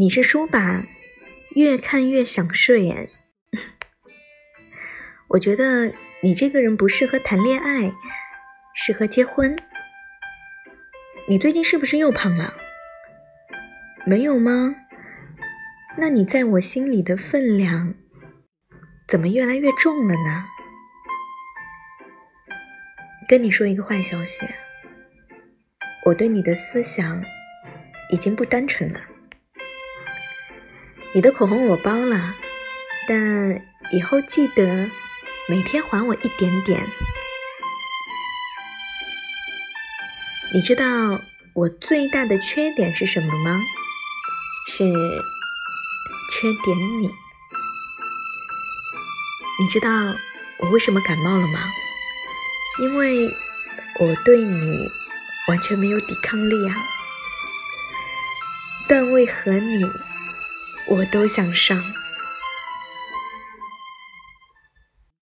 你是书吧？越看越想睡。我觉得你这个人不适合谈恋爱，适合结婚。你最近是不是又胖了？没有吗？那你在我心里的分量怎么越来越重了呢？跟你说一个坏消息，我对你的思想已经不单纯了。你的口红我包了，但以后记得每天还我一点点。你知道我最大的缺点是什么吗？是缺点你。你知道我为什么感冒了吗？因为我对你完全没有抵抗力啊！段位和你。我都想上。